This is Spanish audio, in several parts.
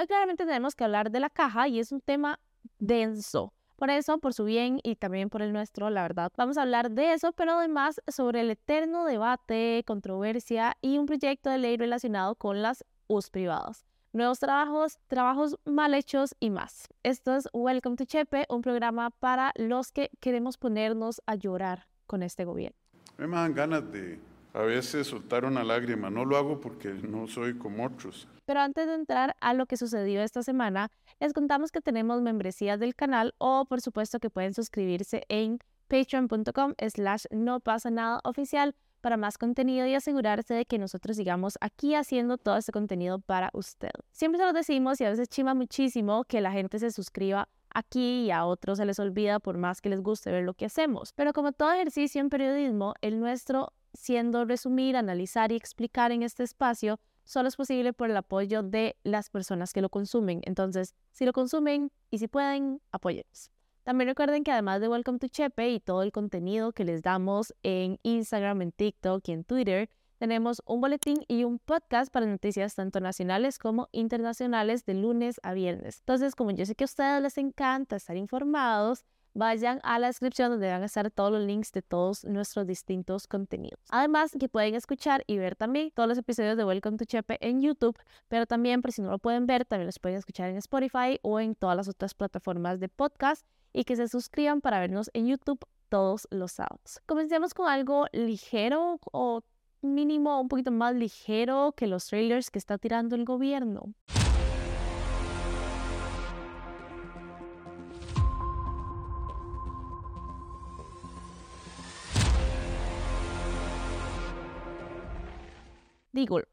Hoy claramente tenemos que hablar de la caja y es un tema denso. Por eso, por su bien y también por el nuestro, la verdad, vamos a hablar de eso, pero además sobre el eterno debate, controversia y un proyecto de ley relacionado con las US privadas. Nuevos trabajos, trabajos mal hechos y más. Esto es Welcome to Chepe, un programa para los que queremos ponernos a llorar con este gobierno. Me dan ganas de a veces soltar una lágrima. No lo hago porque no soy como otros. Pero antes de entrar a lo que sucedió esta semana, les contamos que tenemos membresías del canal o por supuesto que pueden suscribirse en patreon.com slash no pasa nada oficial para más contenido y asegurarse de que nosotros sigamos aquí haciendo todo este contenido para usted. Siempre se lo decimos y a veces chima muchísimo que la gente se suscriba aquí y a otros se les olvida por más que les guste ver lo que hacemos. Pero como todo ejercicio en periodismo, el nuestro siendo resumir, analizar y explicar en este espacio, solo es posible por el apoyo de las personas que lo consumen. Entonces, si lo consumen y si pueden, apóyennos. También recuerden que además de Welcome to Chepe y todo el contenido que les damos en Instagram, en TikTok y en Twitter, tenemos un boletín y un podcast para noticias tanto nacionales como internacionales de lunes a viernes. Entonces, como yo sé que a ustedes les encanta estar informados, vayan a la descripción donde van a estar todos los links de todos nuestros distintos contenidos. Además, que pueden escuchar y ver también todos los episodios de Welcome to Chepe en YouTube, pero también, por si no lo pueden ver, también los pueden escuchar en Spotify o en todas las otras plataformas de podcast y que se suscriban para vernos en YouTube todos los sábados. Comencemos con algo ligero o mínimo un poquito más ligero que los trailers que está tirando el gobierno.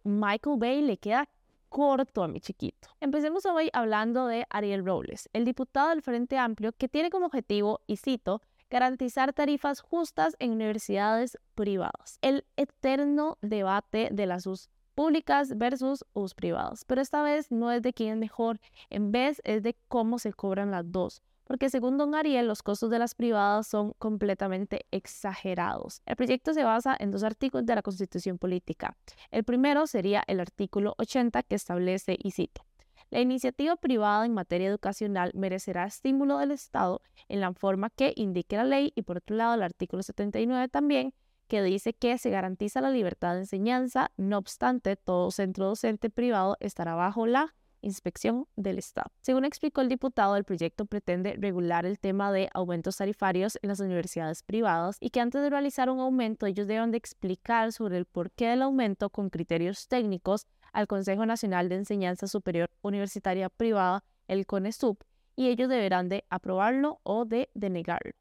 Michael Bay le queda corto a mi chiquito. Empecemos hoy hablando de Ariel Robles, el diputado del Frente Amplio que tiene como objetivo, y cito, garantizar tarifas justas en universidades privadas. El eterno debate de las US públicas versus US privadas, pero esta vez no es de quién es mejor, en vez es de cómo se cobran las dos porque según don Ariel los costos de las privadas son completamente exagerados. El proyecto se basa en dos artículos de la Constitución Política. El primero sería el artículo 80 que establece, y cito, la iniciativa privada en materia educacional merecerá estímulo del Estado en la forma que indique la ley y por otro lado el artículo 79 también que dice que se garantiza la libertad de enseñanza, no obstante todo centro docente privado estará bajo la inspección del Estado. Según explicó el diputado, el proyecto pretende regular el tema de aumentos tarifarios en las universidades privadas y que antes de realizar un aumento ellos deben de explicar sobre el porqué del aumento con criterios técnicos al Consejo Nacional de Enseñanza Superior Universitaria Privada, el CONESUP, y ellos deberán de aprobarlo o de denegarlo.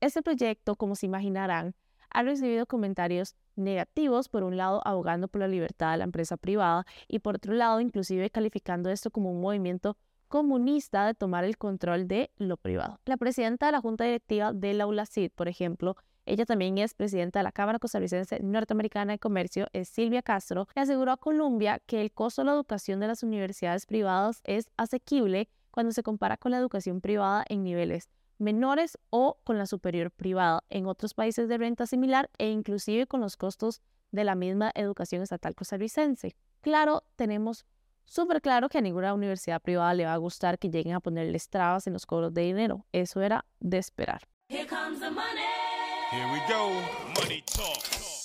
Este proyecto, como se imaginarán, ha recibido comentarios negativos, por un lado abogando por la libertad de la empresa privada y por otro lado inclusive calificando esto como un movimiento comunista de tomar el control de lo privado. La presidenta de la Junta Directiva de la ULACID, por ejemplo, ella también es presidenta de la Cámara Costarricense Norteamericana de Comercio, es Silvia Castro, le aseguró a Colombia que el costo de la educación de las universidades privadas es asequible cuando se compara con la educación privada en niveles menores o con la superior privada en otros países de renta similar e inclusive con los costos de la misma educación estatal costarricense. Claro, tenemos súper claro que a ninguna universidad privada le va a gustar que lleguen a ponerles trabas en los cobros de dinero. Eso era de esperar.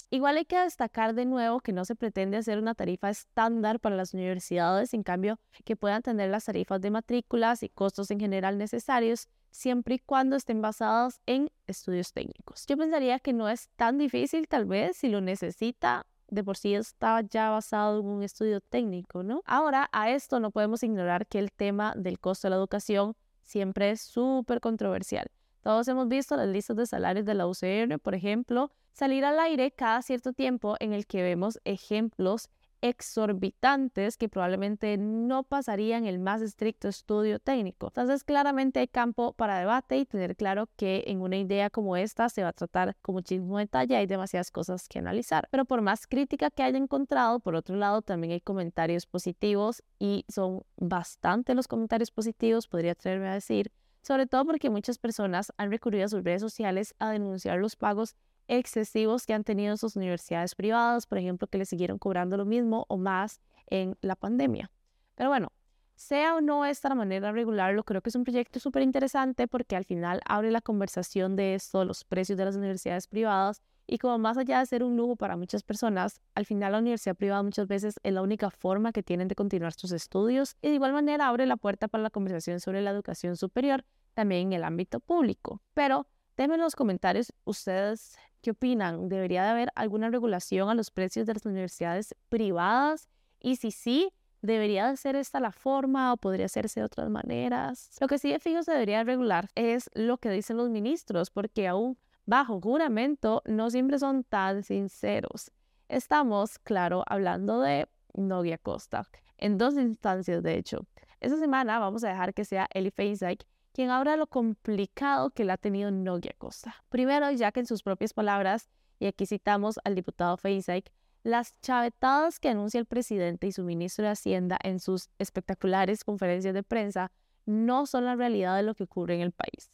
Igual hay que destacar de nuevo que no se pretende hacer una tarifa estándar para las universidades, en cambio que puedan tener las tarifas de matrículas y costos en general necesarios siempre y cuando estén basadas en estudios técnicos. Yo pensaría que no es tan difícil, tal vez, si lo necesita, de por sí está ya basado en un estudio técnico, ¿no? Ahora, a esto no podemos ignorar que el tema del costo de la educación siempre es súper controversial. Todos hemos visto las listas de salarios de la UCR, por ejemplo, salir al aire cada cierto tiempo en el que vemos ejemplos exorbitantes que probablemente no pasarían el más estricto estudio técnico. Entonces, claramente hay campo para debate y tener claro que en una idea como esta se va a tratar con muchísimo detalle, hay demasiadas cosas que analizar. Pero por más crítica que haya encontrado, por otro lado, también hay comentarios positivos y son bastante los comentarios positivos, podría atreverme a decir, sobre todo porque muchas personas han recurrido a sus redes sociales a denunciar los pagos excesivos que han tenido sus universidades privadas, por ejemplo, que le siguieron cobrando lo mismo o más en la pandemia. Pero bueno, Sea o no esta la manera de regularlo, creo que es un proyecto súper interesante porque al final abre la conversación de esto, los precios de las universidades privadas y como más allá de ser un lujo para muchas personas, al final la universidad privada muchas veces es la única forma que tienen de continuar sus estudios y de igual manera abre la puerta para la conversación sobre la educación superior también en el ámbito público. Pero denme en los comentarios ustedes qué opinan. ¿Debería de haber alguna regulación a los precios de las universidades privadas? Y si sí, ¿Debería de ser esta la forma o podría hacerse de otras maneras? Lo que sí de fijo se debería regular es lo que dicen los ministros, porque aún bajo juramento no siempre son tan sinceros. Estamos, claro, hablando de Nogia Costa, en dos instancias de hecho. Esta semana vamos a dejar que sea Eli Feizak quien habla lo complicado que le ha tenido Nogia Costa. Primero, ya que en sus propias palabras, y aquí citamos al diputado Feizak, las chavetadas que anuncia el presidente y su ministro de Hacienda en sus espectaculares conferencias de prensa no son la realidad de lo que ocurre en el país.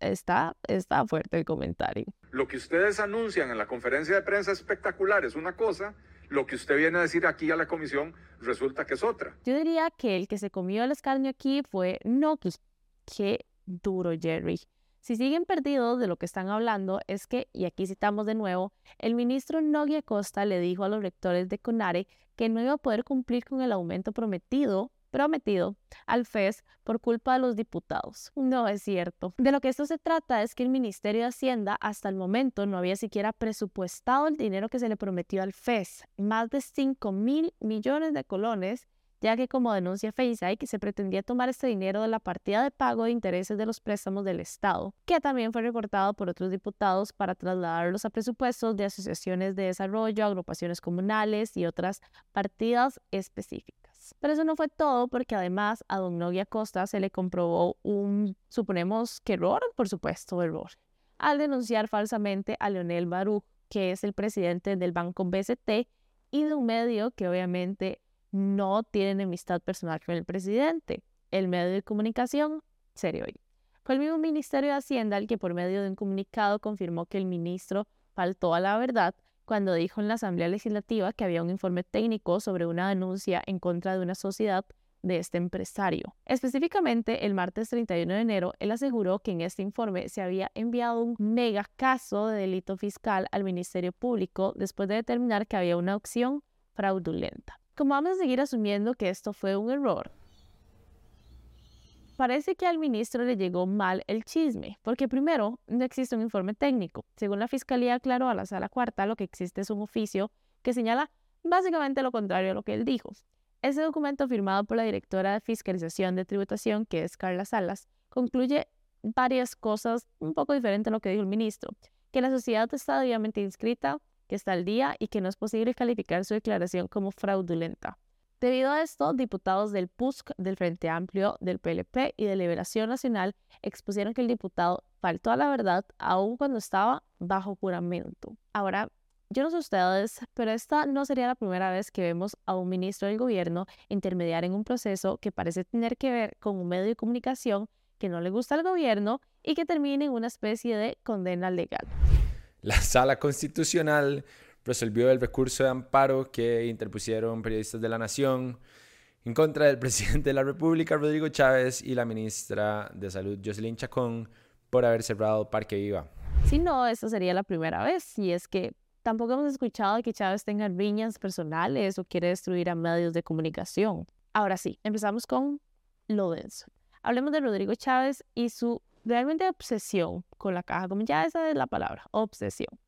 Está, está fuerte el comentario. Lo que ustedes anuncian en la conferencia de prensa espectacular es una cosa, lo que usted viene a decir aquí a la comisión resulta que es otra. Yo diría que el que se comió el escarnio aquí fue no, qué duro Jerry. Si siguen perdidos de lo que están hablando, es que, y aquí citamos de nuevo, el ministro Nogui Costa le dijo a los rectores de CONARE que no iba a poder cumplir con el aumento prometido prometido al FES por culpa de los diputados. No es cierto. De lo que esto se trata es que el Ministerio de Hacienda hasta el momento no había siquiera presupuestado el dinero que se le prometió al FES, más de 5 mil millones de colones ya que como denuncia FaceIQ se pretendía tomar este dinero de la partida de pago de intereses de los préstamos del Estado, que también fue recortado por otros diputados para trasladarlos a presupuestos de asociaciones de desarrollo, agrupaciones comunales y otras partidas específicas. Pero eso no fue todo porque además a don Nogui Acosta se le comprobó un, suponemos que error, por supuesto, error, al denunciar falsamente a Leonel Baruch, que es el presidente del banco BCT y de un medio que obviamente no tiene enemistad personal con el presidente. El medio de comunicación, serio. Fue el mismo Ministerio de Hacienda el que por medio de un comunicado confirmó que el ministro faltó a la verdad cuando dijo en la Asamblea Legislativa que había un informe técnico sobre una denuncia en contra de una sociedad de este empresario. Específicamente, el martes 31 de enero, él aseguró que en este informe se había enviado un mega caso de delito fiscal al Ministerio Público después de determinar que había una opción fraudulenta. Como vamos a seguir asumiendo que esto fue un error, parece que al ministro le llegó mal el chisme, porque primero, no existe un informe técnico. Según la Fiscalía aclaró a la Sala Cuarta, lo que existe es un oficio que señala básicamente lo contrario a lo que él dijo. Ese documento firmado por la directora de Fiscalización de Tributación, que es Carla Salas, concluye varias cosas un poco diferentes a lo que dijo el ministro, que la sociedad está debidamente inscrita, que está al día y que no es posible calificar su declaración como fraudulenta. Debido a esto, diputados del PUSC, del Frente Amplio, del PLP y de Liberación Nacional expusieron que el diputado faltó a la verdad aun cuando estaba bajo juramento. Ahora, yo no sé ustedes, pero esta no sería la primera vez que vemos a un ministro del gobierno intermediar en un proceso que parece tener que ver con un medio de comunicación que no le gusta al gobierno y que termine en una especie de condena legal. La sala constitucional resolvió el recurso de amparo que interpusieron periodistas de la Nación en contra del presidente de la República, Rodrigo Chávez, y la ministra de Salud, Jocelyn Chacón, por haber cerrado Parque Viva. Si no, esta sería la primera vez, y es que tampoco hemos escuchado que Chávez tenga riñas personales o quiere destruir a medios de comunicación. Ahora sí, empezamos con lo denso. Hablemos de Rodrigo Chávez y su realmente obsesión con la caja, como ya esa es la palabra, obsesión.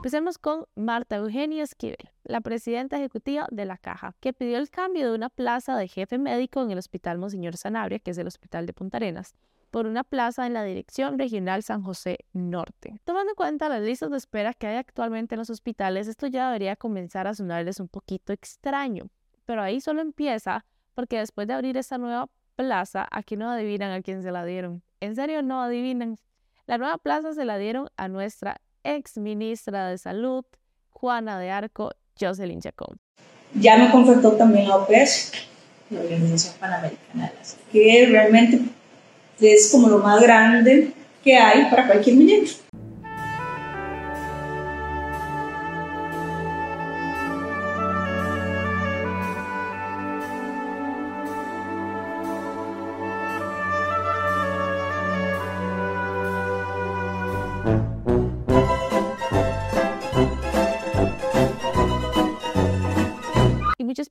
Empecemos con Marta Eugenia Esquivel, la presidenta ejecutiva de la Caja, que pidió el cambio de una plaza de jefe médico en el Hospital Monseñor Sanabria, que es el Hospital de Punta Arenas, por una plaza en la Dirección Regional San José Norte. Tomando en cuenta las listas de espera que hay actualmente en los hospitales, esto ya debería comenzar a sonarles un poquito extraño pero ahí solo empieza porque después de abrir esta nueva plaza, aquí no adivinan a quién se la dieron. En serio, no adivinan. La nueva plaza se la dieron a nuestra ex ministra de Salud, Juana de Arco, Jocelyn Chacón. Ya me confrontó también a OPES, la Organización Panamericana de la Salud, que realmente es como lo más grande que hay para cualquier ministro.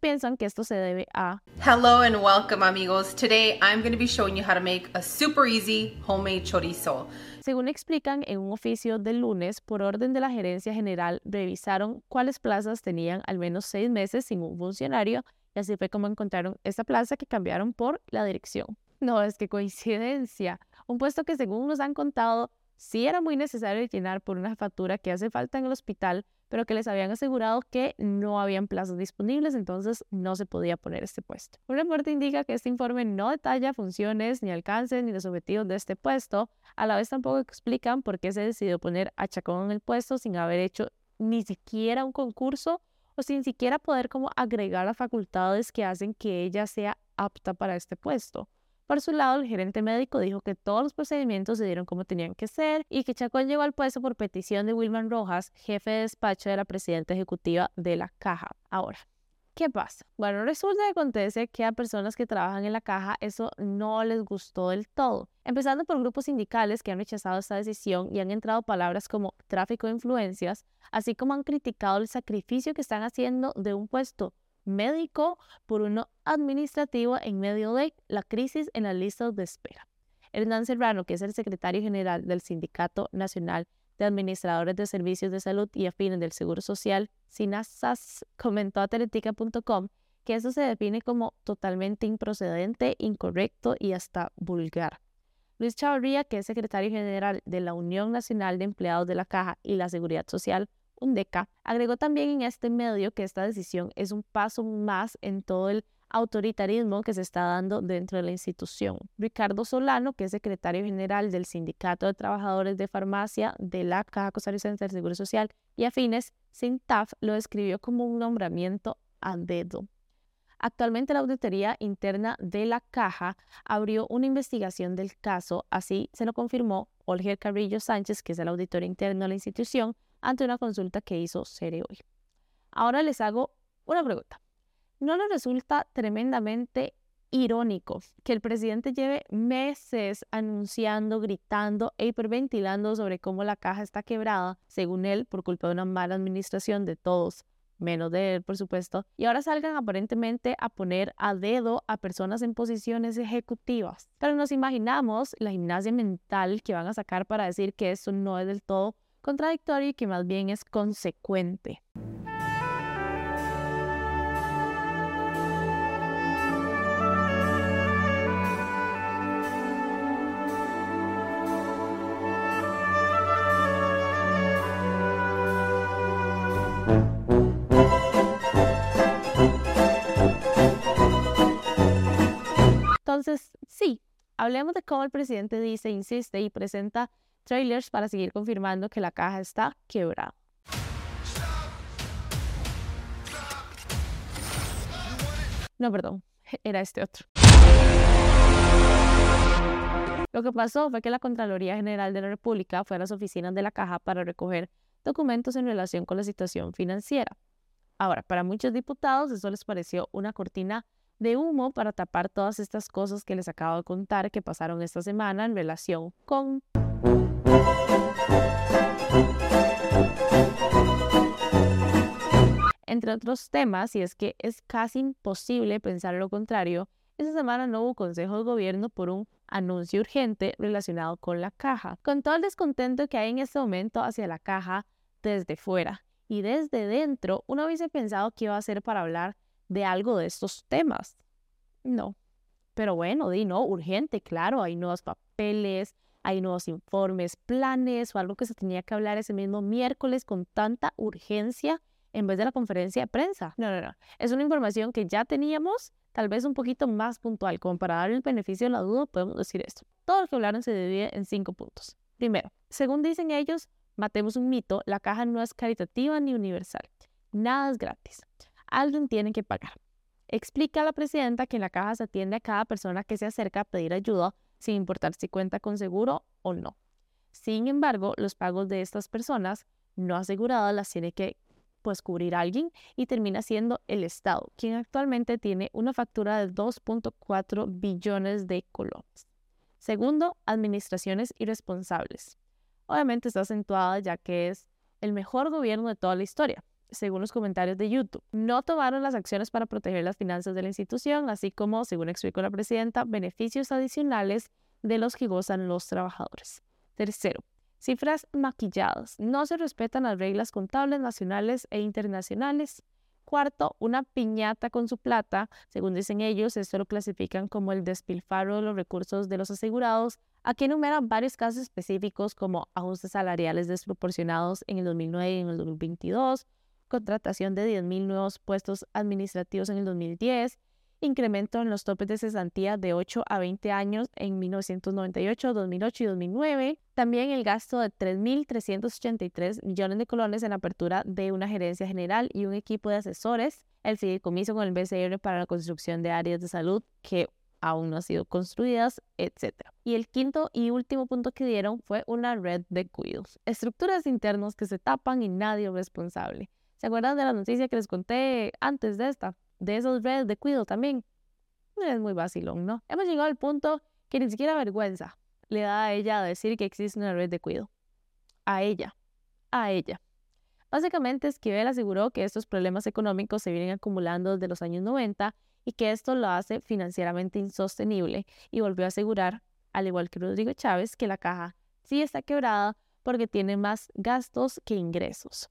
Piensan que esto se debe a Hello and welcome amigos. Today I'm going to be showing you how to make a super easy homemade chorizo. Según explican en un oficio del lunes, por orden de la gerencia general, revisaron cuáles plazas tenían al menos seis meses sin un funcionario y así fue como encontraron esta plaza que cambiaron por la dirección. No, es que coincidencia. Un puesto que según nos han contado, sí era muy necesario llenar por una factura que hace falta en el hospital, pero que les habían asegurado que no habían plazas disponibles, entonces no se podía poner este puesto. Un reporte indica que este informe no detalla funciones, ni alcances, ni los objetivos de este puesto. A la vez tampoco explican por qué se decidió poner a Chacón en el puesto sin haber hecho ni siquiera un concurso o sin siquiera poder como agregar las facultades que hacen que ella sea apta para este puesto. Por su lado, el gerente médico dijo que todos los procedimientos se dieron como tenían que ser y que Chacón llegó al puesto por petición de Wilman Rojas, jefe de despacho de la presidenta ejecutiva de la Caja. Ahora, ¿Qué pasa? Bueno, resulta que acontece que a personas que trabajan en la caja eso no les gustó del todo. Empezando por grupos sindicales que han rechazado esta decisión y han entrado palabras como tráfico de influencias, así como han criticado el sacrificio que están haciendo de un puesto médico por uno administrativo en medio de la crisis en las listas de espera. Hernán Serrano, que es el secretario general del Sindicato Nacional de Administradores de Servicios de Salud y Afines del Seguro Social, SINASAS, comentó a teletica.com que eso se define como totalmente improcedente, incorrecto y hasta vulgar. Luis Chavarría, que es secretario general de la Unión Nacional de Empleados de la Caja y la Seguridad Social, UNDECA, agregó también en este medio que esta decisión es un paso más en todo el autoritarismo que se está dando dentro de la institución. Ricardo Solano, que es secretario general del Sindicato de Trabajadores de Farmacia de la Caja Costarricense del Seguro Social y afines, SINTAF, lo describió como un nombramiento a dedo. Actualmente la Auditoría Interna de la Caja abrió una investigación del caso, así se lo confirmó Olger Carrillo Sánchez, que es el auditor interno de la institución, ante una consulta que hizo Cere hoy. Ahora les hago una pregunta. ¿No les resulta tremendamente irónico que el presidente lleve meses anunciando, gritando e hiperventilando sobre cómo la caja está quebrada, según él, por culpa de una mala administración de todos, menos de él, por supuesto, y ahora salgan aparentemente a poner a dedo a personas en posiciones ejecutivas? Pero nos imaginamos la gimnasia mental que van a sacar para decir que eso no es del todo contradictorio y que más bien es consecuente. Entonces, sí, hablemos de cómo el presidente dice, insiste y presenta trailers para seguir confirmando que la caja está quebrada. No, perdón, era este otro. Lo que pasó fue que la Contraloría General de la República fue a las oficinas de la caja para recoger documentos en relación con la situación financiera. Ahora, para muchos diputados eso les pareció una cortina de humo para tapar todas estas cosas que les acabo de contar que pasaron esta semana en relación con... Entre otros temas, y es que es casi imposible pensar lo contrario, esta semana no hubo consejo de gobierno por un anuncio urgente relacionado con la caja. Con todo el descontento que hay en este momento hacia la caja desde fuera y desde dentro, uno hubiese pensado que iba a ser para hablar de algo de estos temas. No. Pero bueno, di no, urgente, claro, hay nuevos papeles, hay nuevos informes, planes o algo que se tenía que hablar ese mismo miércoles con tanta urgencia en vez de la conferencia de prensa. No, no, no. Es una información que ya teníamos, tal vez un poquito más puntual. Como para darle el beneficio de la duda, podemos decir esto. Todo lo que hablaron se divide en cinco puntos. Primero, según dicen ellos, matemos un mito, la caja no es caritativa ni universal. Nada es gratis alguien tiene que pagar. Explica a la presidenta que en la caja se atiende a cada persona que se acerca a pedir ayuda, sin importar si cuenta con seguro o no. Sin embargo, los pagos de estas personas no aseguradas las tiene que pues cubrir alguien y termina siendo el Estado, quien actualmente tiene una factura de 2.4 billones de colones. Segundo, administraciones irresponsables. Obviamente está acentuada ya que es el mejor gobierno de toda la historia, según los comentarios de YouTube. No tomaron las acciones para proteger las finanzas de la institución, así como, según explicó la presidenta, beneficios adicionales de los que gozan los trabajadores. Tercero, cifras maquilladas. No se respetan las reglas contables nacionales e internacionales. Cuarto, una piñata con su plata. Según dicen ellos, esto lo clasifican como el despilfarro de los recursos de los asegurados. Aquí enumeran varios casos específicos como ajustes salariales desproporcionados en el 2009 y en el 2022, contratación de 10.000 nuevos puestos administrativos en el 2010, incremento en los topes de cesantía de 8 a 20 años en 1998, 2008 y 2009. También el gasto de 3.383 millones de colones en apertura de una gerencia general y un equipo de asesores. El fideicomiso con el BCR para la construcción de áreas de salud que aún no han sido construidas, etc. Y el quinto y último punto que dieron fue una red de cuidos. Estructuras internas que se tapan y nadie es responsable. ¿Se acuerdan de la noticia que les conté antes de esta? de esos redes de cuido también. Es muy vacilón, ¿no? Hemos llegado al punto que ni siquiera vergüenza le da a ella decir que existe una red de cuido. A ella. A ella. Básicamente, Esquivel aseguró que estos problemas económicos se vienen acumulando desde los años 90 y que esto lo hace financieramente insostenible y volvió a asegurar, al igual que Rodrigo Chávez, que la caja sí está quebrada porque tiene más gastos que ingresos.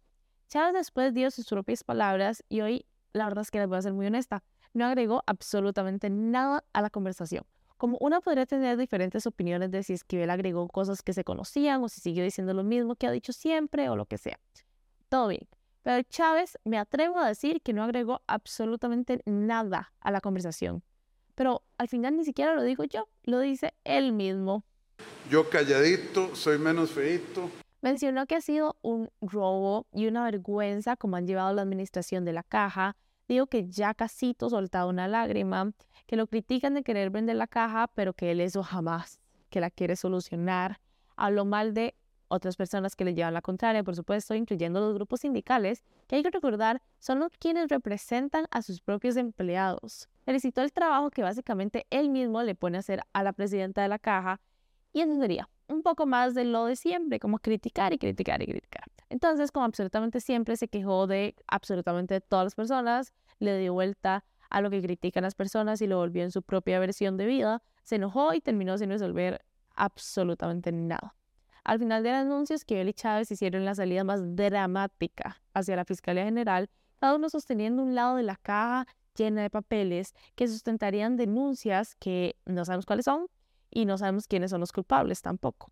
Chávez después dio sus propias palabras y hoy la verdad es que les voy a ser muy honesta, no agregó absolutamente nada a la conversación. Como una podría tener diferentes opiniones de si Esquivel agregó cosas que se conocían o si siguió diciendo lo mismo que ha dicho siempre o lo que sea. Todo bien. Pero Chávez me atrevo a decir que no agregó absolutamente nada a la conversación. Pero al final ni siquiera lo digo yo, lo dice él mismo. Yo calladito, soy menos feito. Mencionó que ha sido un robo y una vergüenza como han llevado la administración de la caja. Dijo que ya casito soltado una lágrima, que lo critican de querer vender la caja, pero que él eso jamás, que la quiere solucionar. Habló mal de otras personas que le llevan la contraria, por supuesto, incluyendo los grupos sindicales, que hay que recordar son los quienes representan a sus propios empleados. Felicitó el trabajo que básicamente él mismo le pone a hacer a la presidenta de la caja y entendería un poco más de lo de siempre, como criticar y criticar y criticar. Entonces, como absolutamente siempre se quejó de absolutamente todas las personas, le dio vuelta a lo que critican las personas y lo volvió en su propia versión de vida, se enojó y terminó sin resolver absolutamente nada. Al final del anuncio, Esquivel y Chávez hicieron la salida más dramática hacia la Fiscalía General, cada uno sosteniendo un lado de la caja llena de papeles que sustentarían denuncias que no sabemos cuáles son, y no sabemos quiénes son los culpables tampoco.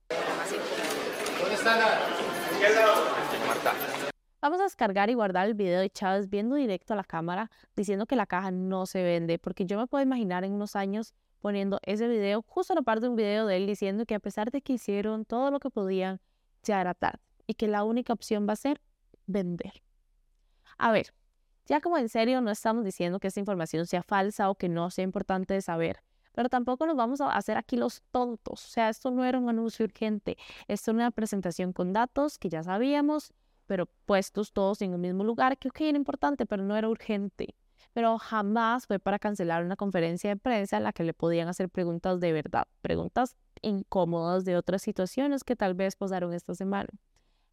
Vamos a descargar y guardar el video de Chávez viendo directo a la cámara diciendo que la caja no se vende, porque yo me puedo imaginar en unos años poniendo ese video justo a la parte de un video de él diciendo que a pesar de que hicieron todo lo que podían, ya era tarde y que la única opción va a ser vender. A ver, ya como en serio no estamos diciendo que esta información sea falsa o que no sea importante de saber, pero tampoco nos vamos a hacer aquí los tontos. O sea, esto no era un anuncio urgente, esto era una presentación con datos que ya sabíamos, pero puestos todos en el mismo lugar, que ok, era importante, pero no era urgente. Pero jamás fue para cancelar una conferencia de prensa en la que le podían hacer preguntas de verdad, preguntas incómodas de otras situaciones que tal vez pasaron esta semana.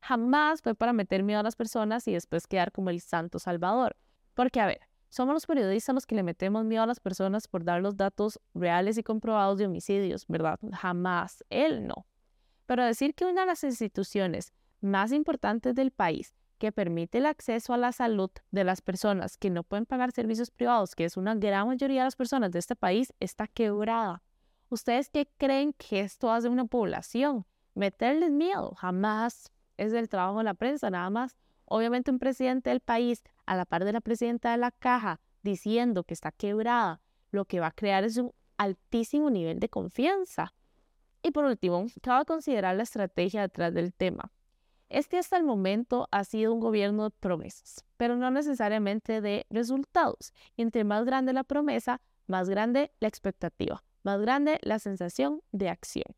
Jamás fue para meter miedo a las personas y después quedar como el santo salvador. Porque, a ver, somos los periodistas los que le metemos miedo a las personas por dar los datos reales y comprobados de homicidios, ¿verdad? Jamás. Él no. Pero decir que una de las instituciones más importantes del país que permite el acceso a la salud de las personas que no pueden pagar servicios privados, que es una gran mayoría de las personas de este país, está quebrada. ¿Ustedes qué creen que esto hace una población? Meterles miedo, jamás. Es el trabajo de la prensa, nada más. Obviamente un presidente del país, a la par de la presidenta de la caja, diciendo que está quebrada, lo que va a crear es un altísimo nivel de confianza. Y por último, cabe considerar la estrategia detrás del tema. Este hasta el momento ha sido un gobierno de promesas, pero no necesariamente de resultados. Y entre más grande la promesa, más grande la expectativa, más grande la sensación de acción.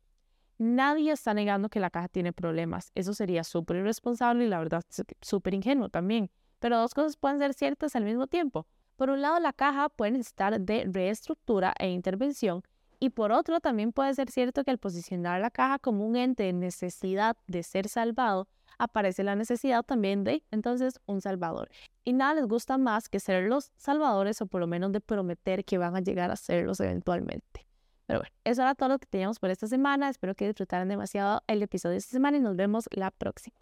Nadie está negando que la caja tiene problemas. Eso sería súper irresponsable y la verdad súper ingenuo también. Pero dos cosas pueden ser ciertas al mismo tiempo. Por un lado, la caja puede necesitar de reestructura e intervención. Y por otro, también puede ser cierto que al posicionar la caja como un ente de necesidad de ser salvado, aparece la necesidad también de entonces un salvador. Y nada les gusta más que ser los salvadores o por lo menos de prometer que van a llegar a serlos eventualmente. Pero bueno, eso era todo lo que teníamos por esta semana. Espero que disfrutaran demasiado el episodio de esta semana y nos vemos la próxima.